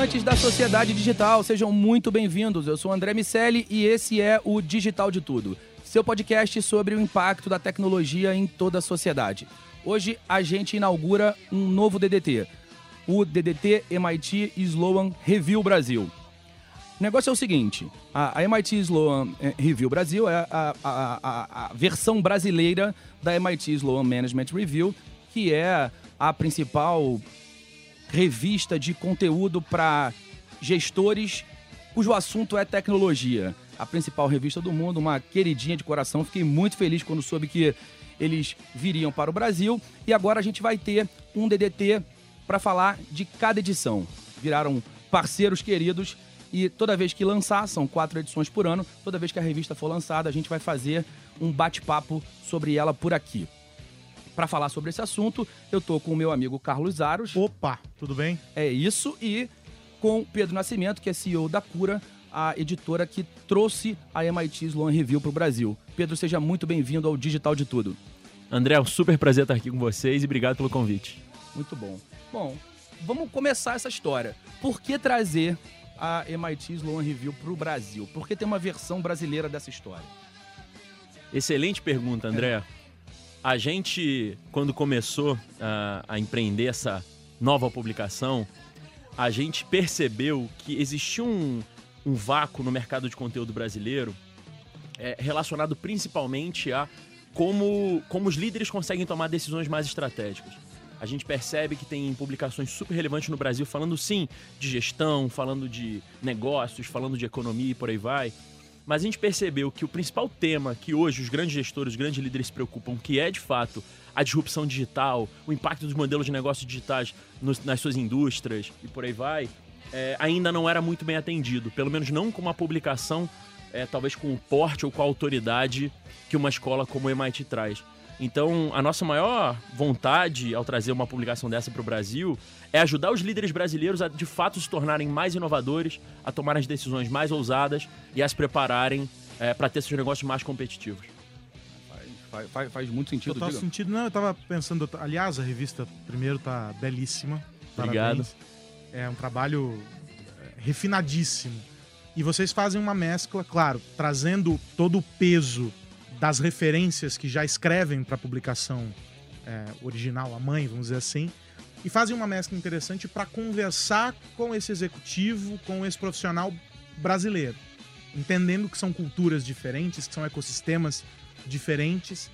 Habitantes da sociedade digital, sejam muito bem-vindos. Eu sou André Miscelli e esse é o Digital de Tudo, seu podcast sobre o impacto da tecnologia em toda a sociedade. Hoje a gente inaugura um novo DDT, o DDT MIT Sloan Review Brasil. O negócio é o seguinte: a, a MIT Sloan eh, Review Brasil é a, a- a- a versão brasileira da MIT Sloan Management Review, que é a principal revista de conteúdo para gestores cujo assunto é tecnologia. A principal revista do mundo, uma queridinha de coração. Fiquei muito feliz quando soube que eles viriam para o Brasil. E agora a gente vai ter um DDT para falar de cada edição. Viraram parceiros queridos e toda vez que lançar, são quatro edições por ano, toda vez que a revista for lançada, a gente vai fazer um bate-papo sobre ela por aqui. Para falar sobre esse assunto, eu tô com o meu amigo Carlos Aros. Opa, tudo bem? É isso, e com Pedro Nascimento, que é CEO da Cura, a editora que trouxe a MIT Sloan Review para o Brasil. Pedro, seja muito bem-vindo ao Digital de Tudo. André, é um super prazer estar aqui com vocês e obrigado pelo convite. Muito bom. Bom, vamos começar essa história. Por que trazer a MIT Sloan Review para o Brasil? Por que tem uma versão brasileira dessa história? Excelente pergunta, André. A gente, quando começou a, a empreender essa nova publicação, a gente percebeu que existia um, um vácuo no mercado de conteúdo brasileiro é, relacionado principalmente a como, como os líderes conseguem tomar decisões mais estratégicas. A gente percebe que tem publicações super relevantes no Brasil falando sim de gestão, falando de negócios, falando de economia e por aí vai. Mas a gente percebeu que o principal tema que hoje os grandes gestores, os grandes líderes se preocupam, que é de fato a disrupção digital, o impacto dos modelos de negócios digitais nos- nas suas indústrias e por aí vai, é, ainda não era muito bem atendido. Pelo menos não com uma publicação, é, talvez com o porte ou com a autoridade que uma escola como o MIT traz. Então, a nossa maior vontade ao trazer uma publicação dessa para o Brasil é ajudar os líderes brasileiros a de fato se tornarem mais inovadores, a tomarem as decisões mais ousadas e a se prepararem para ter seus negócios mais competitivos. Faz, faz- faz muito sentido. Total diga. sentido. Não, eu tava pensando. Aliás, a revista primeiro tá belíssima. Obrigado. Parabéns. É um trabalho é, refinadíssimo. E vocês fazem uma mescla, claro, trazendo todo o peso das referências que já escrevem para a publicação é, original, a mãe, vamos dizer assim, e fazem uma mescla interessante para conversar com esse executivo, com esse profissional brasileiro, entendendo que são culturas diferentes, que são ecossistemas diferentes.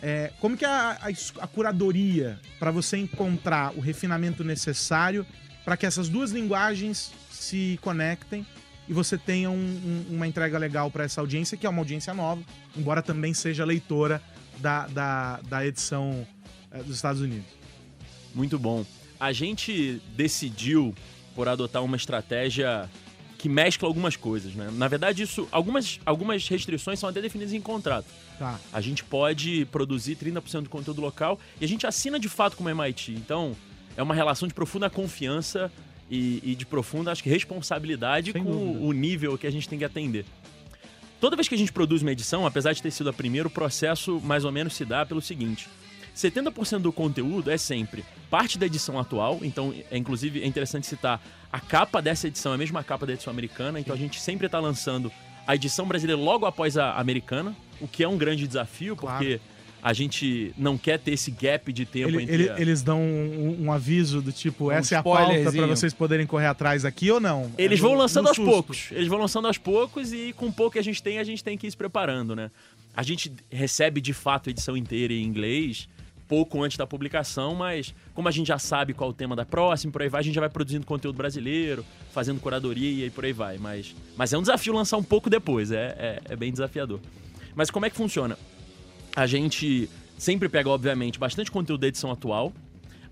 É, como que é a, a a curadoria para você encontrar o refinamento necessário para que essas duas linguagens se conectem e você tenha um- um- uma entrega legal para essa audiência, que é uma audiência nova, embora também seja leitora da, da, da edição é, dos Estados Unidos. Muito bom. A gente decidiu por adotar uma estratégia que mescla algumas coisas, né? Na verdade, isso, algumas, algumas restrições são até definidas em contrato. Tá. A gente pode produzir 30% do conteúdo local e a gente assina de fato com o MIT. Então, é uma relação de profunda confiança e, e de profunda, acho que, responsabilidade Sem com dúvida. o nível que a gente tem que atender. Toda vez que a gente produz uma edição, apesar de ter sido a primeira, o processo mais ou menos se dá pelo seguinte: 70% do conteúdo é sempre parte da edição atual, então é inclusive é interessante citar a capa dessa edição, é a mesma capa da edição americana, então a gente sempre está lançando a edição brasileira logo após a americana, o que é um grande desafio, Claro. porque a gente não quer ter esse gap de tempo Ele- entre ele- a- eles dão um, um aviso do tipo, Um essa é a pauta pra spoilerzinho. vocês poderem correr atrás aqui ou não? Eles É vão no- lançando no aos susto. poucos. Eles vão lançando aos poucos e com o pouco que a gente tem, a gente tem que ir se preparando, né? A gente recebe de fato a edição inteira em inglês, pouco antes da publicação, mas como a gente já sabe qual é o tema da próxima, por aí vai, a gente já vai produzindo conteúdo brasileiro, fazendo curadoria e por aí vai. Mas, mas é um desafio lançar um pouco depois, é, é, é bem desafiador. Mas como é que funciona? A gente sempre pega, obviamente, bastante conteúdo da edição atual.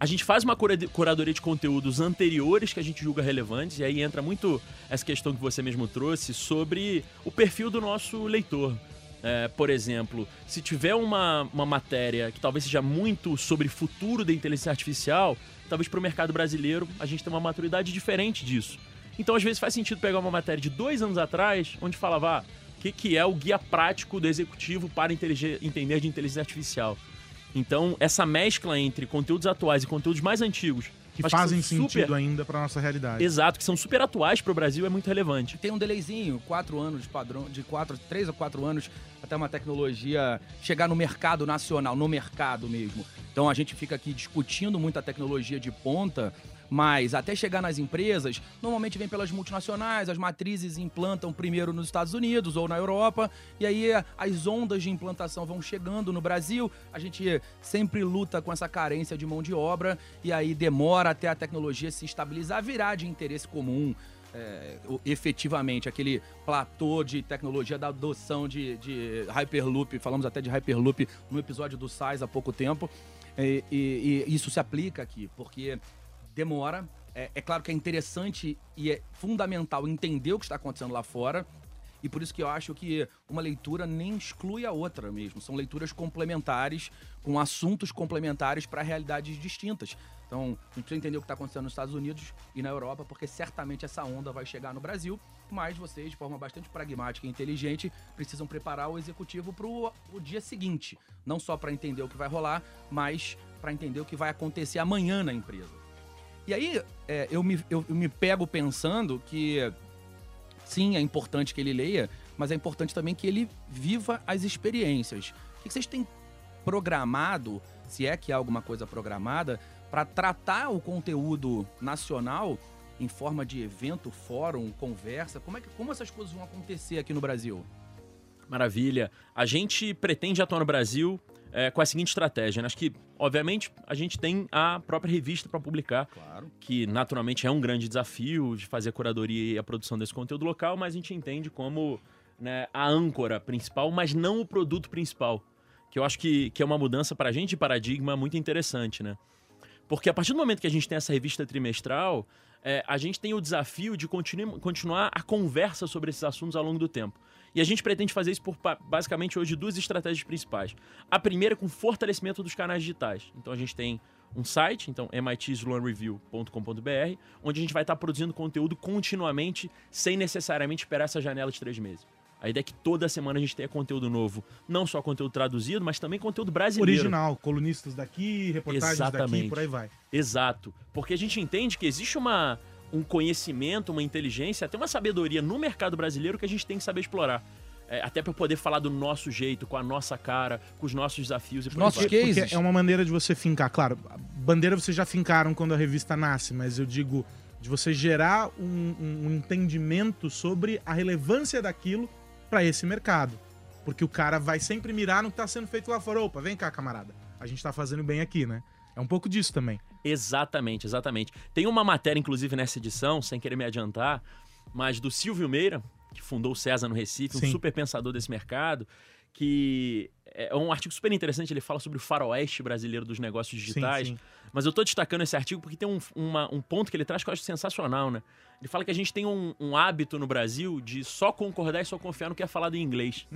A gente faz uma cura- curadoria de conteúdos anteriores que a gente julga relevantes, e aí entra muito essa questão que você mesmo trouxe sobre o perfil do nosso leitor. É, por exemplo, se tiver uma, uma matéria que talvez seja muito sobre futuro da inteligência artificial, talvez para o mercado brasileiro a gente tenha uma maturidade diferente disso. Então, às vezes, faz sentido pegar uma matéria de dois anos atrás, onde falava ah, que, que é o guia prático do executivo para entender de inteligência artificial. Então, essa mescla entre conteúdos atuais e conteúdos mais antigos, Que fazem são sentido super, ainda pra nossa realidade. Exato, que são super atuais para o Brasil, é muito relevante. Tem um delayzinho, quatro anos de padrão, de quatro, três ou quatro anos, até uma tecnologia chegar no mercado nacional, no mercado mesmo. Então a gente fica aqui discutindo muito a tecnologia de ponta, mas até chegar nas empresas, normalmente vem pelas multinacionais, as matrizes implantam primeiro nos Estados Unidos ou na Europa, e aí as ondas de implantação vão chegando no Brasil, a gente sempre luta com essa carência de mão de obra, e aí demora até a tecnologia se estabilizar, virar de interesse comum, é, efetivamente aquele platô de tecnologia da adoção de, de Hyperloop, falamos até de Hyperloop no episódio do SAIS há pouco tempo, e, e- e isso se aplica aqui, porque demora. É, é claro que é interessante e é fundamental entender o que está acontecendo lá fora. E por isso que eu acho que uma leitura nem exclui a outra mesmo. São leituras complementares, com assuntos complementares para realidades distintas. Então, a gente precisa entender o que está acontecendo nos Estados Unidos e na Europa, porque certamente essa onda vai chegar no Brasil. Mas vocês, de forma bastante pragmática e inteligente, precisam preparar o executivo para o dia seguinte. Não só para entender o que vai rolar, mas para entender o que vai acontecer amanhã na empresa. E aí, é, eu, me, eu, eu me pego pensando que sim, é importante que ele leia, mas é importante também que ele viva as experiências. O que vocês têm programado, se é que há alguma coisa programada, para tratar o conteúdo nacional em forma de evento, fórum, conversa? Como, é que, como essas coisas vão acontecer aqui no Brasil? Maravilha. A gente pretende atuar no Brasil é, com a seguinte estratégia. né? Acho que, obviamente, a gente tem a própria revista para publicar, Claro. que naturalmente é um grande desafio de fazer a curadoria e a produção desse conteúdo local, mas a gente entende como né, a âncora principal, mas não o produto principal. Que eu acho que, que é uma mudança para a gente de paradigma muito interessante, né? Porque a partir do momento que a gente tem essa revista trimestral, é, a gente tem o desafio de continu- continuar a conversa sobre esses assuntos ao longo do tempo. E a gente pretende fazer isso por basicamente hoje duas estratégias principais. A primeira é com fortalecimento dos canais digitais. Então a gente tem um site, então mitsloanreview.com.br, onde a gente vai estar produzindo conteúdo continuamente, sem necessariamente esperar essa janela de três meses. A ideia é que toda semana a gente tenha conteúdo novo. Não só conteúdo traduzido, mas também conteúdo brasileiro. Original, colunistas daqui, reportagens daqui, Exatamente. por aí vai. Exato. Porque a gente entende que existe uma, um conhecimento, uma inteligência, até uma sabedoria no mercado brasileiro que a gente tem que saber explorar. É, até para poder falar do nosso jeito, com a nossa cara, com os nossos desafios e por aí nossos que- Porque cases. é uma maneira de você fincar. Claro, a bandeira vocês já fincaram quando a revista nasce, mas eu digo de você gerar um, um- entendimento sobre a relevância daquilo para esse mercado. Porque o cara vai sempre mirar no que tá sendo feito lá fora. Opa, vem cá, camarada. A gente tá fazendo bem aqui, né? É um pouco disso também. Exatamente, exatamente. Tem uma matéria, inclusive, nessa edição, sem querer me adiantar, mas do Silvio Meira, que fundou o César no Recife, Sim. um super pensador desse mercado, que é um artigo super interessante, ele fala sobre o faroeste brasileiro dos negócios digitais. Sim, sim. Mas eu tô destacando esse artigo porque tem um, uma- um ponto que ele traz que eu acho sensacional, né? Ele fala que a gente tem um, um hábito no Brasil de só concordar e só confiar no que é falado em inglês.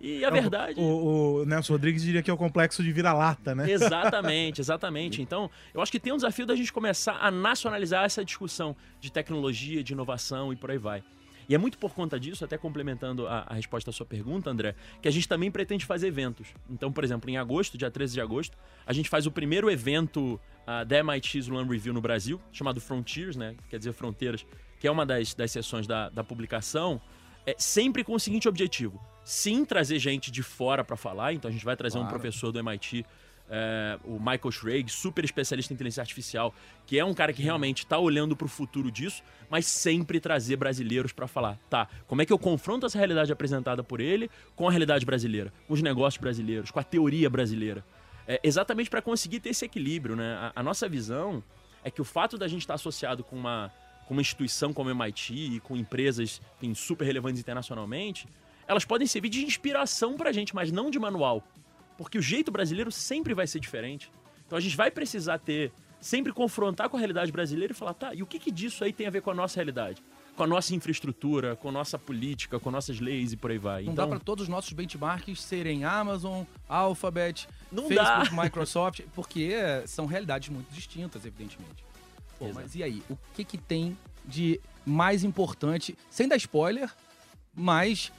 E a verdade. O, o Nelson Rodrigues diria que é o complexo de vira-lata, né? Exatamente, exatamente. Então, eu acho que tem um desafio da gente começar a nacionalizar essa discussão de tecnologia, de inovação e por aí vai. E é muito por conta disso, até complementando a, a, resposta à sua pergunta, André, que a gente também pretende fazer eventos. Então, por exemplo, em agosto, dia 13 de agosto, a gente faz o primeiro evento uh, da MIT Sloan Review no Brasil, chamado Frontiers, né? Quer dizer, Fronteiras, que é uma das, das sessões da, da publicação, é sempre com o seguinte objetivo: sim, trazer gente de fora para falar. Então, a gente vai trazer claro. um professor do MIT é, o Michael Schrage, super especialista em inteligência artificial, que é um cara que realmente está olhando para o futuro disso, mas sempre trazer brasileiros para falar, tá, como é que eu confronto essa realidade apresentada por ele com a realidade brasileira, com os negócios brasileiros, com a teoria brasileira. É, exatamente para conseguir ter esse equilíbrio, né? A, a, nossa visão é que o fato da gente estar tá associado com uma, com uma instituição como o MIT e com empresas enfim, super relevantes internacionalmente, elas podem servir de inspiração para a gente, mas não de manual. Porque o jeito brasileiro sempre vai ser diferente. Então a gente vai precisar ter, sempre confrontar com a realidade brasileira e falar, tá, e o que, que disso aí tem a ver com a nossa realidade? Com a nossa infraestrutura, com a nossa política, com nossas leis e por aí vai. Não então, dá para todos os nossos benchmarks serem Amazon, Alphabet, Facebook, dá. Microsoft, porque são realidades muito distintas, evidentemente. Pô, mas e aí? O que, que tem de mais importante, sem dar spoiler, mas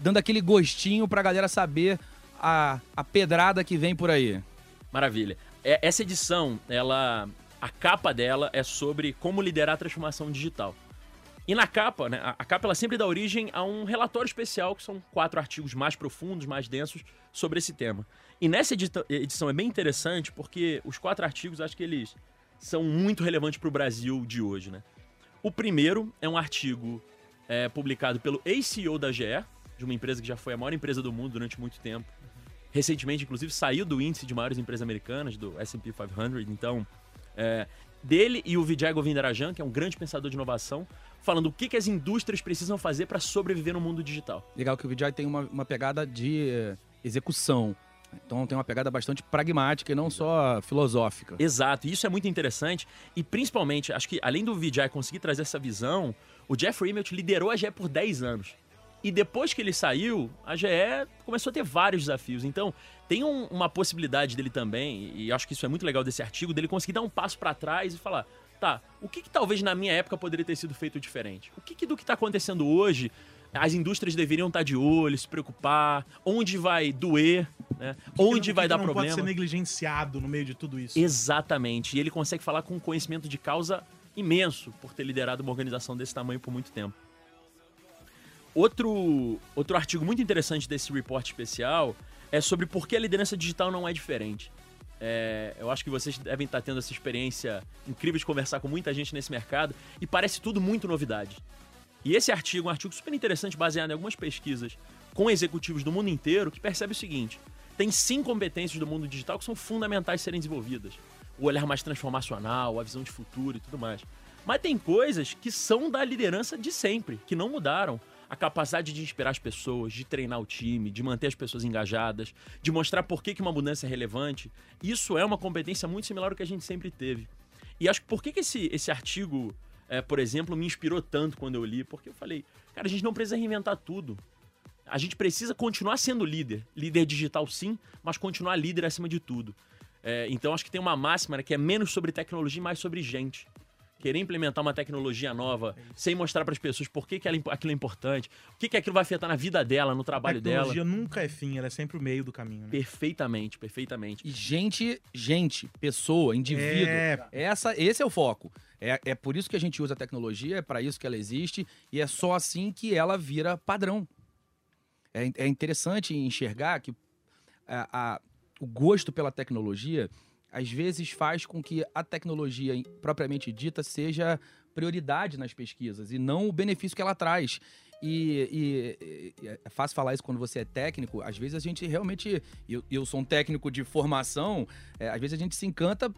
dando aquele gostinho pra galera saber a, a pedrada que vem por aí. Maravilha. É, essa edição, ela, a capa dela é sobre como liderar a transformação digital. E na capa, né, a capa ela sempre dá origem a um relatório especial, que são quatro artigos mais profundos, mais densos sobre esse tema. E nessa edição é bem interessante porque os quatro artigos, acho que eles são muito relevantes para o Brasil de hoje. Né? O primeiro é um artigo é, publicado pelo ACO da GE, de uma empresa que já foi a maior empresa do mundo durante muito tempo, recentemente, inclusive, saiu do índice de maiores empresas americanas, do S&P 500. Então, é, dele e o Vijay Govindarajan, que é um grande pensador de inovação, falando o que, que as indústrias precisam fazer para sobreviver no mundo digital. Legal que o Vijay tem uma, uma pegada de eh, execução. Então tem uma pegada bastante pragmática e não só filosófica. Exato, isso é muito interessante. E principalmente, acho que além do Vijay conseguir trazer essa visão, o Jeff Immelt liderou a GE por 10 anos. E depois que ele saiu, a GE começou a ter vários desafios. Então, tem um, uma possibilidade dele também, e acho que isso é muito legal desse artigo, dele conseguir dar um passo para trás e falar: tá, o que, que, talvez na minha época poderia ter sido feito diferente? O que, que do que está acontecendo hoje as indústrias deveriam estar tá de olho, se preocupar, onde vai doer, né? onde não, vai dar não problema. pode ser negligenciado no meio de tudo isso. Exatamente. E ele consegue falar com um conhecimento de causa imenso por ter liderado uma organização desse tamanho por muito tempo. Outro, outro artigo muito interessante desse report especial é sobre por que a liderança digital não é diferente. É, eu acho que vocês devem estar tendo essa experiência incrível de conversar com muita gente nesse mercado e parece tudo muito novidade. E esse artigo, um artigo super interessante, baseado em algumas pesquisas com executivos do mundo inteiro, que percebe o seguinte: tem cinco competências do mundo digital que são fundamentais serem desenvolvidas. O olhar mais transformacional, a visão de futuro e tudo mais. Mas tem coisas que são da liderança de sempre, que não mudaram a capacidade de inspirar as pessoas, de treinar o time, de manter as pessoas engajadas, de mostrar por que, que uma mudança é relevante. Isso é uma competência muito similar ao que a gente sempre teve. E acho que por que, que esse, esse artigo, é, por exemplo, me inspirou tanto quando eu li? Porque eu falei, cara, a gente não precisa reinventar tudo. A gente precisa continuar sendo líder. Líder digital, sim, mas continuar líder acima de tudo. É, então acho que tem uma máxima né, que é menos sobre tecnologia e mais sobre gente querer implementar uma tecnologia nova é sem mostrar para as pessoas por que, que ela, aquilo é importante, o que, que aquilo vai afetar na vida dela, no trabalho dela. A tecnologia dela. nunca é fim, ela é sempre o meio do caminho. Né? Perfeitamente, perfeitamente. E gente, gente, pessoa, indivíduo. É... Essa, esse é o foco. É, é por isso que a gente usa a tecnologia, é para isso que ela existe e é só assim que ela vira padrão. É, é interessante enxergar que a, a, o gosto pela tecnologia às vezes faz com que a tecnologia propriamente dita seja prioridade nas pesquisas e não o benefício que ela traz. E, e, e, é fácil falar isso quando você é técnico. Às vezes a gente realmente. Eu, eu sou um técnico de formação, é, às vezes a gente se encanta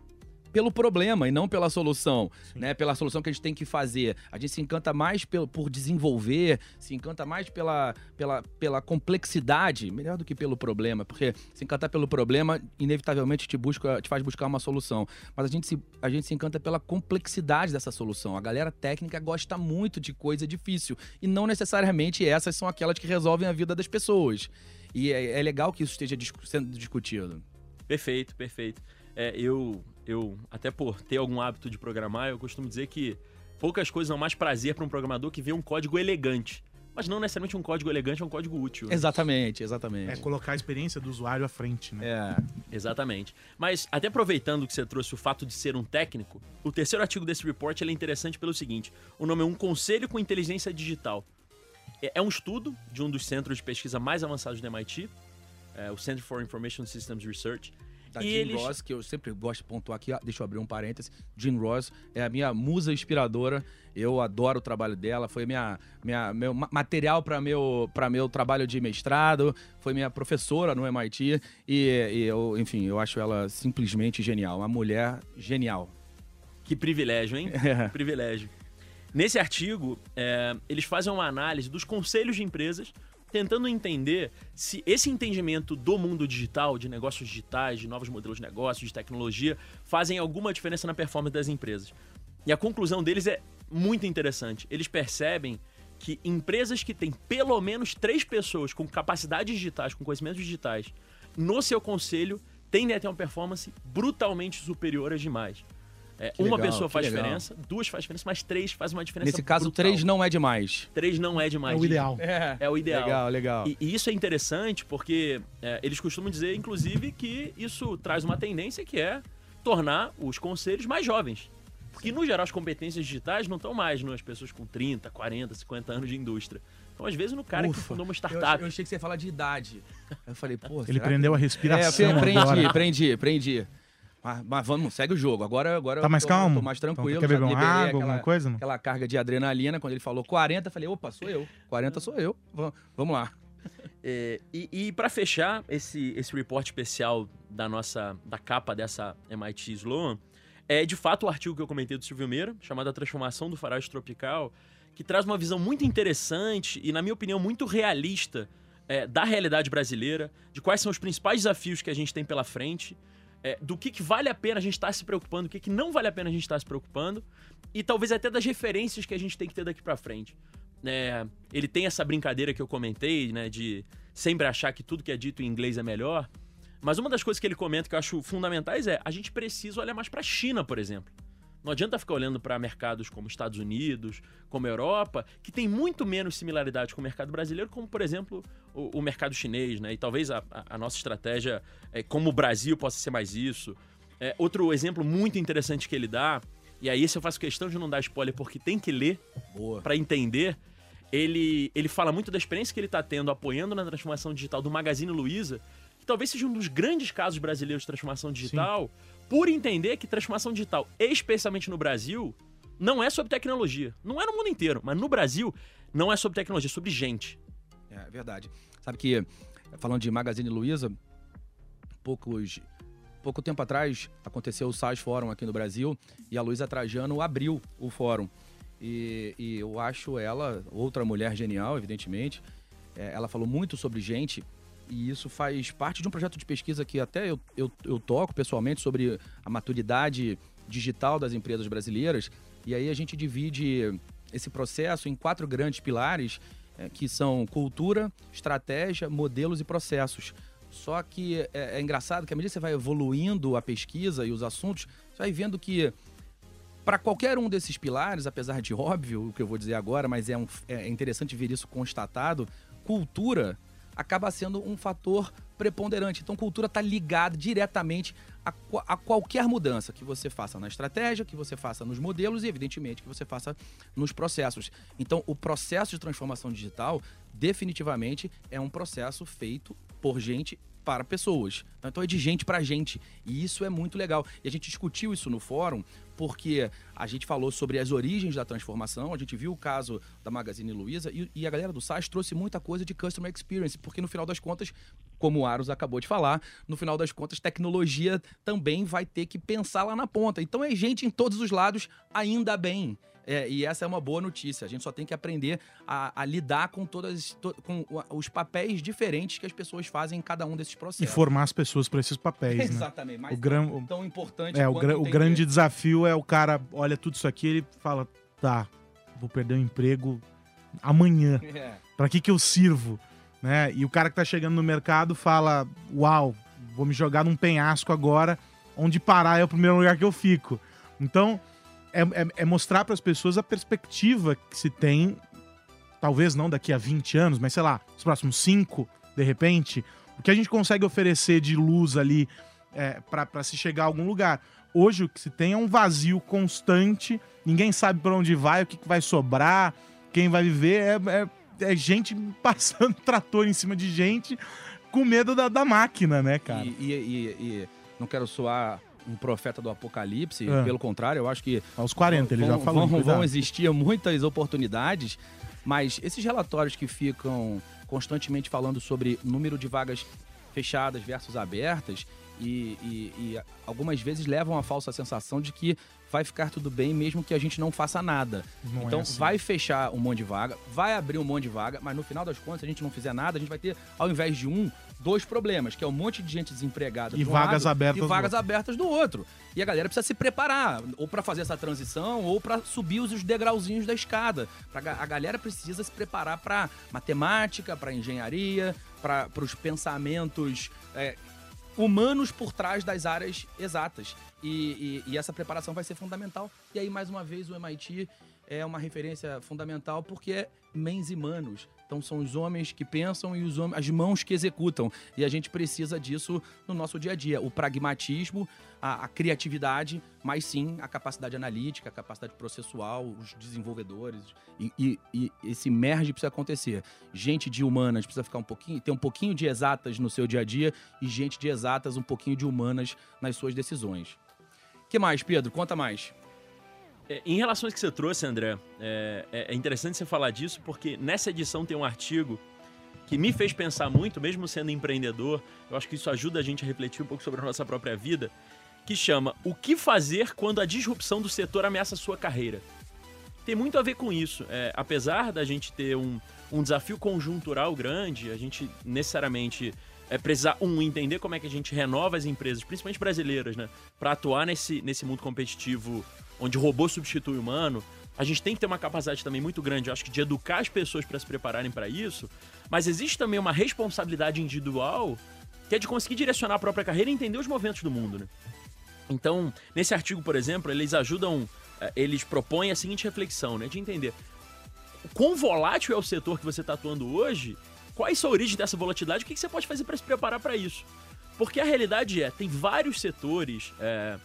pelo problema e não pela solução, Sim. né? Pela solução que a gente tem que fazer. A gente se encanta mais pelo, por desenvolver, se encanta mais pela, pela, pela complexidade, melhor do que pelo problema, porque se encantar pelo problema, inevitavelmente te, busca, te faz buscar uma solução. Mas a gente, se, a gente se encanta pela complexidade dessa solução. A galera técnica gosta muito de coisa difícil e não necessariamente essas são aquelas que resolvem a vida das pessoas. E é, é legal que isso esteja sendo discutido. Perfeito, perfeito. É, eu eu, até por ter algum hábito de programar, eu costumo dizer que poucas coisas dão mais prazer para um programador que vê um código elegante. Mas não necessariamente um código elegante é um código útil. né? Exatamente, exatamente. É colocar a experiência do usuário à frente, né? É. Exatamente. Mas até aproveitando que você trouxe o fato de ser um técnico, o terceiro artigo desse report ele é interessante pelo seguinte: o nome é Um Conselho com Inteligência Digital. É é um estudo de um dos centros de pesquisa mais avançados do MIT, é, o Center for Information Systems Research. Da E Jean eles- Ross, que eu sempre gosto de pontuar aqui, deixa eu abrir um parêntese. Jean Ross é a minha musa inspiradora. Eu adoro o trabalho dela. Foi minha, minha meu ma- material para meu para meu trabalho de mestrado. Foi minha professora no MIT e, e eu, enfim, eu acho ela simplesmente genial. Uma mulher genial. Que privilégio, hein? É. Que privilégio. Nesse artigo, é, eles fazem uma análise dos conselhos de empresas, tentando entender se esse entendimento do mundo digital, de negócios digitais, de novos modelos de negócio, de tecnologia, fazem alguma diferença na performance das empresas. E a conclusão deles é muito interessante. Eles percebem que empresas que têm pelo menos três pessoas com capacidades digitais, com conhecimentos digitais, no seu conselho, tendem a ter uma performance brutalmente superior às demais. É, Que uma legal, pessoa que faz legal. diferença, duas faz diferença, mas três faz uma diferença Nesse caso, brutal. três não é demais. Três não é demais. É o ideal. É, É o ideal. Legal, legal. E, e isso é interessante porque é, eles costumam dizer, inclusive, que isso traz uma tendência que é tornar os conselhos mais jovens. Porque, no geral, as competências digitais não estão mais nas pessoas com 30, 40, 50 anos de indústria. Então, às vezes, no cara que Ufa. fundou uma Eu, startup. eu achei que você ia falar de idade. Eu falei, pô, Ele será que- prendeu a É, respiração eu prendi, agora. prendi, prendi. Mas, mas vamos, segue o jogo. Agora, agora Tá eu mais tô, calmo? tô mais tranquilo. Então, quer beber uma água, aquela, alguma coisa? Não? aquela carga de adrenalina. Quando ele falou 40, eu falei, opa, sou eu. 40 sou eu. Va- Vamos lá. É, e e para fechar esse, esse report especial da nossa da capa dessa MIT Sloan, é de fato o artigo que eu comentei do Silvio Meira, chamado A Transformação do Faroeste Tropical, que traz uma visão muito interessante e, na minha opinião, muito realista é, da realidade brasileira, de quais são os principais desafios que a gente tem pela frente, é, do que, que vale a pena a gente estar se preocupando, do que, que não vale a pena a gente estar se preocupando, e talvez até das referências que a gente tem que ter daqui para frente. É, ele tem essa brincadeira que eu comentei, né, de sempre achar que tudo que é dito em inglês é melhor. Mas uma das coisas que ele comenta que eu acho fundamentais é a gente precisa olhar mais para a China, por exemplo. Não adianta ficar olhando para mercados como Estados Unidos, como Europa, que tem muito menos similaridade com o mercado brasileiro, como, por exemplo, o, o mercado chinês, né? E talvez a, a- nossa estratégia, é, como o Brasil, possa ser mais isso. É, outro exemplo muito interessante que ele dá, e aí esse eu faço questão de não dar spoiler porque tem que ler, para entender, ele, ele fala muito da experiência que ele está tendo apoiando na transformação digital do Magazine Luiza, que talvez seja um dos grandes casos brasileiros de transformação digital, por entender que transformação digital, especialmente no Brasil, não é sobre tecnologia. Não é no mundo inteiro, mas no Brasil não é sobre tecnologia, é sobre gente. É verdade. Sabe que, falando de Magazine Luiza, poucos, pouco tempo atrás aconteceu o SAIS Fórum aqui no Brasil e a Luiza Trajano abriu o fórum. E, e eu acho ela, outra mulher genial, evidentemente, é, ela falou muito sobre gente e isso faz parte de um projeto de pesquisa que até eu, eu, eu toco pessoalmente sobre a maturidade digital das empresas brasileiras. E aí a gente divide esse processo em quatro grandes pilares, é, que são cultura, estratégia, modelos e processos. Só que é, é engraçado que à medida que você vai evoluindo a pesquisa e os assuntos, você vai vendo que para qualquer um desses pilares, apesar de óbvio o que eu vou dizer agora, mas é, um- é interessante ver isso constatado, cultura acaba sendo um fator preponderante. Então, cultura está ligada diretamente a, a qualquer mudança que você faça na estratégia, que você faça nos modelos e, evidentemente, que você faça nos processos. Então, o processo de transformação digital, definitivamente, é um processo feito por gente para pessoas. Então é de gente para gente. E isso é muito legal. E a gente discutiu isso no fórum porque a gente falou sobre as origens da transformação, a gente viu o caso da Magazine Luiza e, e a galera do SaaS trouxe muita coisa de customer experience, porque no final das contas, como o Aros acabou de falar, no final das contas, tecnologia também vai ter que pensar lá na ponta. Então é gente em todos os lados, ainda bem. É, e essa é uma boa notícia. A gente só tem que aprender a, a lidar com todas to- com os papéis diferentes que as pessoas fazem em cada um desses E processos. formar as pessoas para esses papéis, né? Exatamente. Mas O gran- o- tão importante É, o, quanto gra- o grande desafio é o cara olha tudo isso aqui ele fala, tá, vou perder o emprego amanhã. É. Pra que que eu sirvo? Né? E o cara que tá chegando no mercado fala, uau, vou me jogar num penhasco agora, onde parar é o primeiro lugar que eu fico. Então, é, é- é mostrar para as pessoas a perspectiva que se tem, talvez não daqui a 20 anos, mas sei lá, os próximos 5, de repente, o que a gente consegue oferecer de luz ali é, para se chegar a algum lugar. Hoje o que se tem é um vazio constante, ninguém sabe para onde vai, o que, que vai sobrar, quem vai viver. É, é- é gente passando trator em cima de gente com medo da, da máquina, né, cara? E, e- e- e não quero soar um profeta do apocalipse, É. pelo contrário, eu acho que Aos 40, ele vão, já falou. Vão, vão existir muitas oportunidades, mas esses relatórios que ficam constantemente falando sobre número de vagas fechadas versus abertas e, e- e algumas vezes levam a falsa sensação de que vai ficar tudo bem mesmo que a gente não faça nada. Não é então assim. vai fechar um monte de vaga, vai abrir um monte de vaga, mas no final das contas, se a gente não fizer nada, a gente vai ter, ao invés de um, dois problemas, que é um monte de gente desempregada E de um vagas lado, abertas e do vagas outro. abertas do outro. E a galera precisa se preparar, ou para fazer essa transição, ou para subir os degrauzinhos da escada. Pra a galera precisa se preparar para matemática, para engenharia, para os pensamentos é, humanos por trás das áreas exatas. E, e- e essa preparação vai ser fundamental. E aí, mais uma vez, o MIT é uma referência fundamental porque é mens e manos. Então são os homens que pensam e os homens, as mãos que executam. E a gente precisa disso no nosso dia a dia. O pragmatismo, a, a criatividade, mas sim a capacidade analítica, a capacidade processual, os desenvolvedores. E, e- e esse merge precisa acontecer. Gente de humanas precisa ficar um pouquinho, ter um pouquinho de exatas no seu dia a dia e gente de exatas um pouquinho de humanas nas suas decisões. Que mais, Pedro? Conta mais. É, em relação a isso que você trouxe, André, é, é- é interessante você falar disso, porque nessa edição tem um artigo que me fez pensar muito, mesmo sendo empreendedor, eu acho que isso ajuda a gente a refletir um pouco sobre a nossa própria vida, que chama O que fazer quando a disrupção do setor ameaça a sua carreira. Tem muito a ver com isso. É, apesar da gente ter um, um desafio conjuntural grande, a gente necessariamente é precisar, um, entender como é que a gente renova as empresas, principalmente brasileiras, né? Para atuar nesse, nesse mundo competitivo onde robô substitui humano, a gente tem que ter uma capacidade também muito grande, acho que de educar as pessoas para se prepararem para isso, mas existe também uma responsabilidade individual que é de conseguir direcionar a própria carreira e entender os movimentos do mundo, né? Então, nesse artigo, por exemplo, eles ajudam, eh, eles propõem a seguinte reflexão, né, de entender quão volátil é o setor que você está atuando hoje, quais são a origem dessa volatilidade, o que que você pode fazer para se preparar para isso. Porque a realidade é, tem vários setores eh,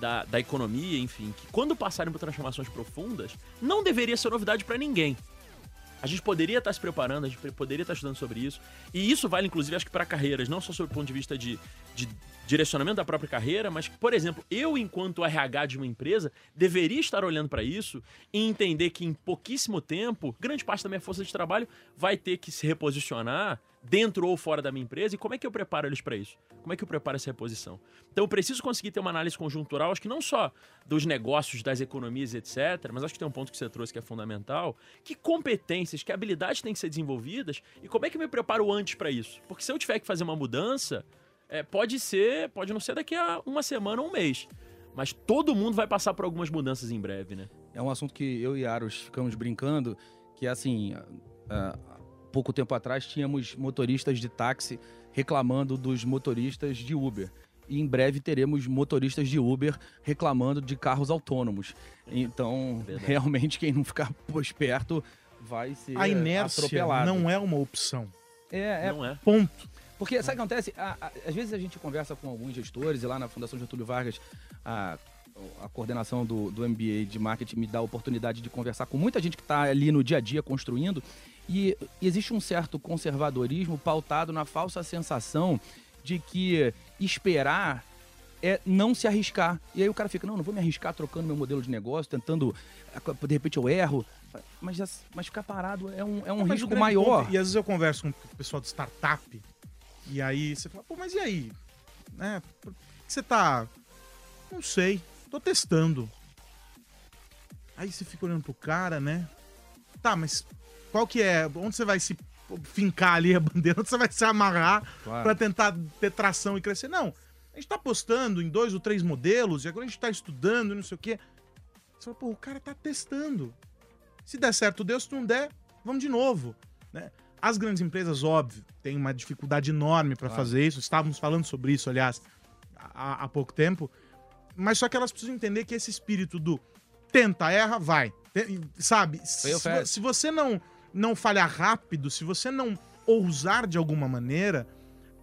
da, da economia, enfim, que quando passarem por transformações profundas, não deveria ser novidade para ninguém. A gente poderia estar se preparando, a gente poderia estar estudando sobre isso. E isso vale, inclusive, acho que para carreiras, não só sob o ponto de vista de, de direcionamento da própria carreira, mas, por exemplo, eu, enquanto RH de uma empresa, deveria estar olhando para isso e entender que em pouquíssimo tempo, grande parte da minha força de trabalho vai ter que se reposicionar dentro ou fora da minha empresa. E como é que eu preparo eles para isso? Como é que eu preparo essa reposição? Então, eu preciso conseguir ter uma análise conjuntural, acho que não só dos negócios, das economias, etc., mas acho que tem um ponto que você trouxe que é fundamental. Que competências, que habilidades têm que ser desenvolvidas e como é que eu me preparo antes para isso? Porque se eu tiver que fazer uma mudança, é, pode ser, pode não ser daqui a uma semana ou um mês. Mas todo mundo vai passar por algumas mudanças em breve, né? É um assunto que eu e Aros ficamos brincando, que é assim, pouco tempo atrás tínhamos motoristas de táxi reclamando dos motoristas de Uber. E em breve teremos motoristas de Uber reclamando de carros autônomos. Então, Verdade. realmente, quem não ficar por esperto vai ser A inércia atropelado. não é uma opção. é, é Não é? Ponto. porque sabe o que acontece? Às vezes a gente conversa com alguns gestores, e lá na Fundação Getúlio Vargas, a, a coordenação do, do MBA de marketing me dá a oportunidade de conversar com muita gente que está ali no dia a dia construindo. E existe um certo conservadorismo pautado na falsa sensação de que esperar é não se arriscar. E aí o cara fica, não, não vou me arriscar trocando meu modelo de negócio, tentando, de repente eu erro. Mas, mas ficar parado é um, é um risco maior. ponto- e às vezes eu converso com o pessoal de startup, e aí você fala, pô, mas e aí? Né? Você tá. Não sei, tô testando. Aí você fica olhando pro cara, né? Tá, mas qual que é? Onde você vai se fincar ali a bandeira? Onde você vai se amarrar Claro. pra tentar ter tração e crescer? Não. A gente tá apostando em dois ou três modelos e agora a gente tá estudando e não sei o quê. Você fala, pô, o cara tá testando. Se der certo, Deus, se não der, vamos de novo. Né? As grandes empresas, óbvio, têm uma dificuldade enorme para Claro. fazer isso. Estávamos falando sobre isso, aliás, há, há pouco tempo. Mas só que elas precisam entender que esse espírito do tenta, erra, vai. Sabe? Se, se você não, não falhar rápido, se você não ousar de alguma maneira,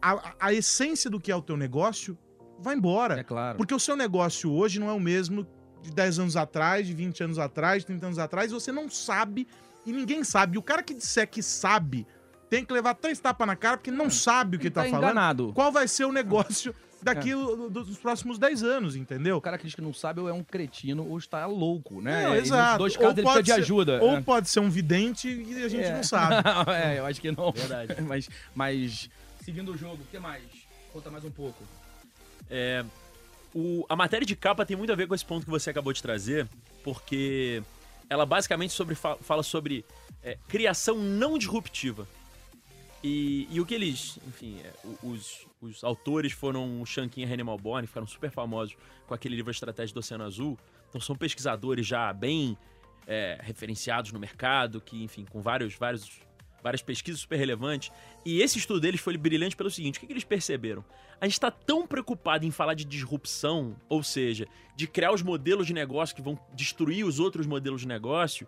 a, a- essência do que é o teu negócio vai embora. É claro. Porque o seu negócio hoje não é o mesmo de 10 anos atrás, de 20 anos atrás, de 30 anos atrás, você não sabe e ninguém sabe. E o cara que disser que sabe tem que levar três tapas na cara porque não sabe o que Ele tá, tá falando. enganado. Qual vai ser o negócio daqui o- do- dos próximos 10 anos, entendeu? O cara que diz que não sabe ou é um cretino ou está louco, né? Não, nos exato. dois Ou casos ele precisa pode de ser- ajuda. Ou é. pode ser um vidente e a gente É. não sabe. é, eu acho que não. Verdade. mas, mas, seguindo o jogo, o que mais? Conta mais um pouco. É, o- a matéria de capa tem muito a ver com esse ponto que você acabou de trazer, porque ela basicamente sobre, fa- fala sobre é, criação não disruptiva. E, e o que eles, enfim, é, os, os autores foram o Shankin e René Malborn, ficaram super famosos com aquele livro Estratégia do Oceano Azul. Então são pesquisadores já bem é, referenciados no mercado, que, enfim, com vários, vários, várias pesquisas super relevantes. E esse estudo deles foi brilhante pelo seguinte: o que, que eles perceberam? A gente está tão preocupado em falar de disrupção, ou seja, de criar os modelos de negócio que vão destruir os outros modelos de negócio,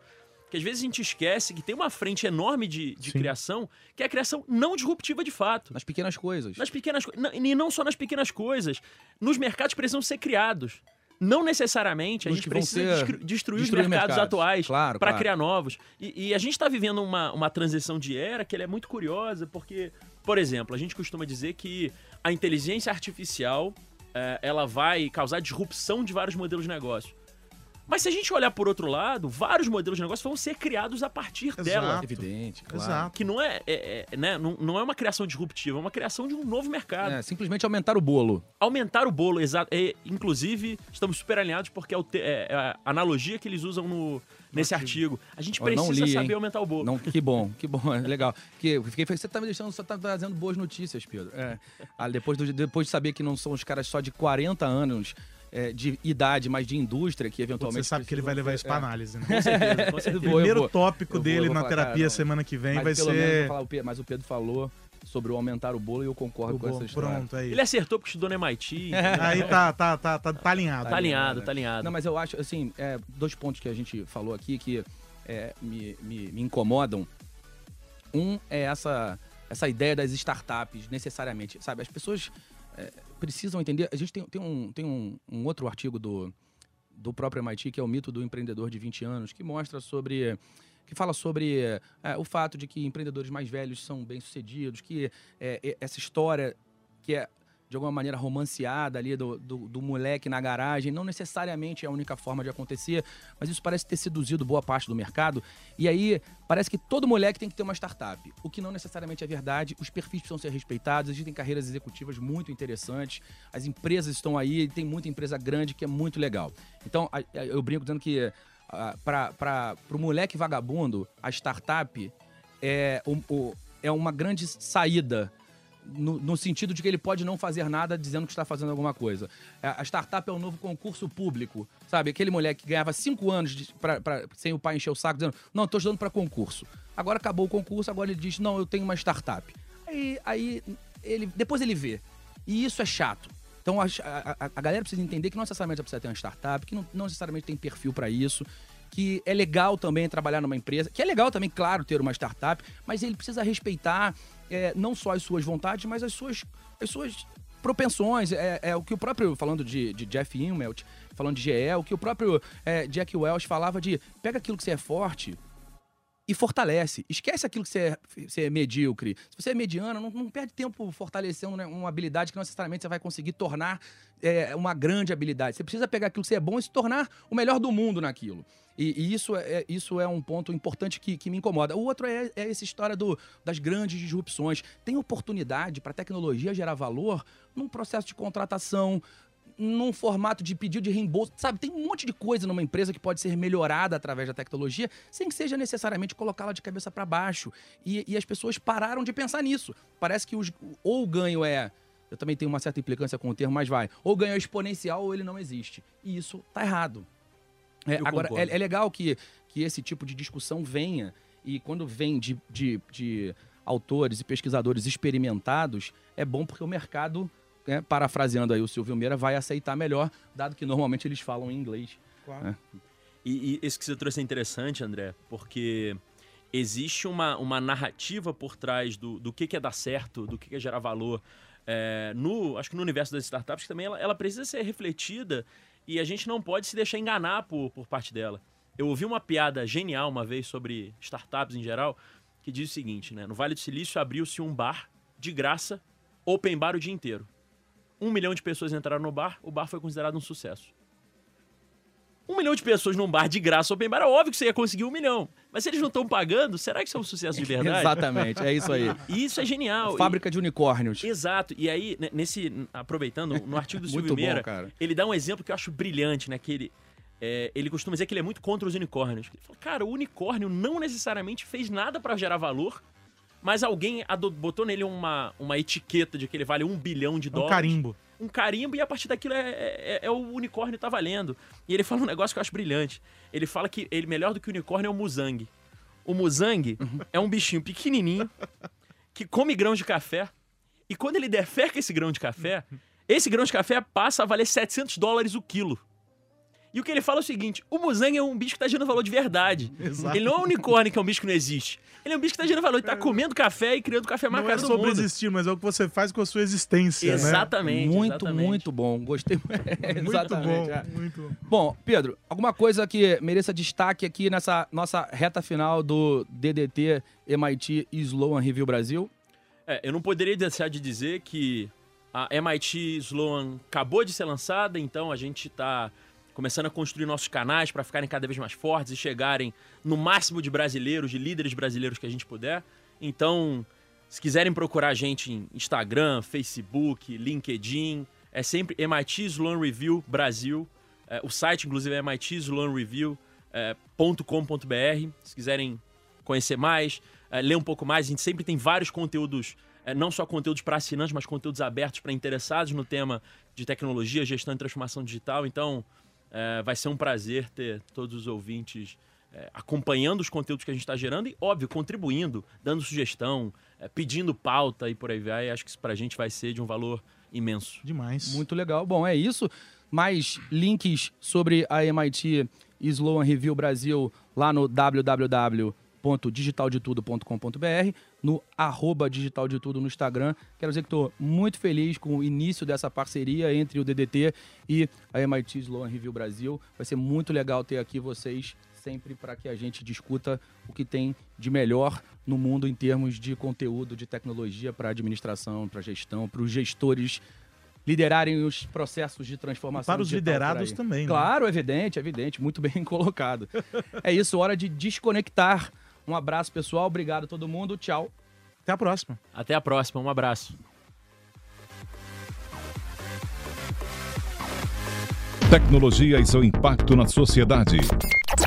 que às vezes a gente esquece que tem uma frente enorme de, de criação, que é a criação não disruptiva de fato. Nas pequenas coisas. Nas pequenas coisas. E não só nas pequenas coisas. Nos mercados precisam ser criados. Não necessariamente a Nos gente precisa ser- destruir, destruir os mercados, mercados. atuais Claro, para claro. criar novos. E, e a gente está vivendo uma, uma transição de era que ela é muito curiosa, porque, por exemplo, a gente costuma dizer que a inteligência artificial eh, ela vai causar disrupção de vários modelos de negócio. Mas se a gente olhar por outro lado, vários modelos de negócio vão ser criados a partir dela. Exato. Evidente, claro. Exato. Que não é, é- é, né, não, não é uma criação disruptiva, é uma criação de um novo mercado É, simplesmente aumentar o bolo. aumentar o bolo, exato. É, inclusive, estamos super alinhados porque é, o te- é- é a analogia que eles usam no, nesse artigo. A gente não precisa li, saber hein? aumentar o bolo. Não, que bom, que bom, é legal. Que eu fiquei, você tá me deixando, só tá trazendo boas notícias, Pedro. É. Ah, depois, do- depois de saber que não são os caras só de 40 anos é, de idade, mas de indústria, que eventualmente. Você sabe que ele vai levar isso pra análise, né? Com certeza, com certeza. Eu Primeiro vou. tópico vou, dele na falar, terapia cara, semana que vem Mas vai ser. falar, o mas o Pedro falou sobre o aumentar o bolo e eu concordo o com essa bom. história. Pronto, aí. Ele acertou porque estudou no MIT. Aí tá, tá, tá, tá, tá alinhado. Tá alinhado, né? tá alinhado. Não, mas eu acho, assim, é, dois pontos que a gente falou aqui que é, me, me, me incomodam. Um é essa, essa ideia das startups, necessariamente. Sabe, as pessoas é, precisam entender. A gente tem, tem, um, tem um, um outro artigo do, do próprio MIT, que é o mito do empreendedor de 20 anos, que mostra sobre. que fala sobre é, o fato de que empreendedores mais velhos são bem-sucedidos, que é, essa história que é de alguma maneira romanceada ali do, do, do moleque na garagem, não necessariamente é a única forma de acontecer, mas isso parece ter seduzido boa parte do mercado. E aí, parece que todo moleque tem que ter uma startup, o que não necessariamente é verdade. Os perfis precisam ser respeitados, existem carreiras executivas muito interessantes, as empresas estão aí, tem muita empresa grande que é muito legal. Então, eu brinco dizendo que para o moleque vagabundo, a startup é, o- o- é uma grande saída no, no sentido de que ele pode não fazer nada dizendo que está fazendo alguma coisa. É, A startup é um novo concurso público, sabe? Aquele moleque que ganhava cinco anos de- pra- pra- sem o pai encher o saco, dizendo, não, estou estudando para concurso. Agora acabou o concurso, agora ele diz, não, eu tenho uma startup. Aí, aí ele, depois ele vê. E isso é chato. Então a, a- a- galera precisa entender que não necessariamente precisa ter uma startup, que não, não necessariamente tem perfil para isso, que é legal também trabalhar numa empresa, que é legal também, claro, ter uma startup, mas ele precisa respeitar é, não só as suas vontades, mas as suas, as suas propensões. É, é o que o próprio, falando de, de Jeff Immelt, falando de GE, o que o próprio é, Jack Welch falava de pega aquilo que você é forte e fortalece. Esquece aquilo que você é, você é medíocre. Se você é mediano, não, não perde tempo fortalecendo né, uma habilidade que não necessariamente você vai conseguir tornar é, uma grande habilidade. Você precisa pegar aquilo que você é bom e se tornar o melhor do mundo naquilo. E, e isso, é, isso é um ponto importante que, que me incomoda. O outro é, é essa história do, das grandes disrupções. Tem oportunidade para a tecnologia gerar valor num processo de contratação, num formato de pedido de reembolso. Sabe, tem um monte de coisa numa empresa que pode ser melhorada através da tecnologia, sem que seja necessariamente colocá-la de cabeça para baixo. E, e as pessoas pararam de pensar nisso. Parece que os, ou o ganho é. Eu também tenho uma certa implicância com o termo, mas vai. Ou o ganho é exponencial ou ele não existe. E isso tá errado. É, agora, é, é legal que, que esse tipo de discussão venha. E quando vem de, de, de autores e pesquisadores experimentados, é bom porque o mercado, né, parafraseando aí o Silvio Meira, vai aceitar melhor, dado que normalmente eles falam em inglês. Claro. É. E, e isso que você trouxe é interessante, André, porque existe uma, uma narrativa por trás do, do que, que é dar certo, do que, que é gerar valor. É, no, acho que no universo das startups também ela, ela precisa ser refletida e a gente não pode se deixar enganar por, por parte dela. Eu ouvi uma piada genial uma vez sobre startups em geral, que diz o seguinte, né? No Vale do Silício abriu-se um bar de graça, open bar o dia inteiro. Um milhão de pessoas entraram no bar, o bar foi considerado um sucesso. Um milhão de pessoas num bar de graça open bar, é óbvio que você ia conseguir um milhão. Mas se eles não estão pagando, será que isso é um sucesso de verdade? Exatamente, é isso aí. E isso é genial. Fábrica de unicórnios. Exato. E aí, nesse. Aproveitando, no artigo do Silvio bom, Meira, cara. ele dá um exemplo que eu acho brilhante, né? Que ele, é, ele costuma dizer que ele é muito contra os unicórnios. Ele fala, cara, o unicórnio não necessariamente fez nada para gerar valor, mas alguém botou nele uma, uma etiqueta de que ele vale um bilhão de É um dólares. carimbo. Um carimbo, e a partir daquilo é, é- é o unicórnio tá valendo. E ele fala um negócio que eu acho brilhante. Ele fala que ele melhor do que o unicórnio é o Muzang. O Muzang é um bichinho pequenininho que come grão de café. E quando ele defeca esse grão de café, esse grão de café passa a valer 700 dólares o quilo. E o que ele fala é o seguinte: o Muzang é um bicho que tá gerando valor de verdade. Exato. Ele não é um unicórnio que é um bicho que não existe. Ele é um bicho que tá gerando valor. Ele tá comendo café e criando café mais Não é caro sobre mundo. existir, mas é o que você faz com a sua existência, né? Exatamente. muito, exatamente. muito bom. Gostei. Muito Exatamente, bom, é. muito bom. Bom, Pedro, alguma coisa que mereça destaque aqui nessa nossa reta final do DDT MIT Sloan Review Brasil? É, eu não poderia deixar de dizer que a MIT Sloan acabou de ser lançada, então a gente está começando a construir nossos canais para ficarem cada vez mais fortes e chegarem no máximo de brasileiros, de líderes brasileiros que a gente puder. Então, se quiserem procurar a gente em Instagram, Facebook, LinkedIn, é sempre MIT Sloan Review Brasil. É, o site, inclusive, é mitsloanreview.com.br. Se quiserem conhecer mais, é, ler um pouco mais, a gente sempre tem vários conteúdos, é, não só conteúdos para assinantes, mas conteúdos abertos para interessados no tema de tecnologia, gestão e transformação digital. Então, é, vai ser um prazer ter todos os ouvintes é, acompanhando os conteúdos que a gente está gerando e, óbvio, contribuindo, dando sugestão, é, pedindo pauta e por aí vai. Acho que isso para a gente vai ser de um valor imenso. Demais. Muito legal. Bom, é isso. Mais links sobre a MIT Sloan Review Brasil lá no www.digitaldetudo.com.br, no arroba Digital de Tudo no Instagram. Quero dizer que estou muito feliz com o início dessa parceria entre o DDT e a MIT Sloan Review Brasil. Vai ser muito legal ter aqui vocês sempre para que a gente discuta o que tem de melhor no mundo em termos de conteúdo, de tecnologia para administração, para gestão, para os gestores liderarem os processos de transformação. Para os liderados também, né? Claro, evidente, evidente, muito bem colocado. é isso, hora de desconectar. Um abraço, pessoal. Obrigado a todo mundo. Tchau. Até a próxima. Até a próxima, um abraço. Tecnologia e seu impacto na sociedade.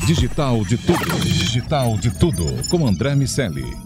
Digital de tudo. Digital de tudo. Com André Miscelli.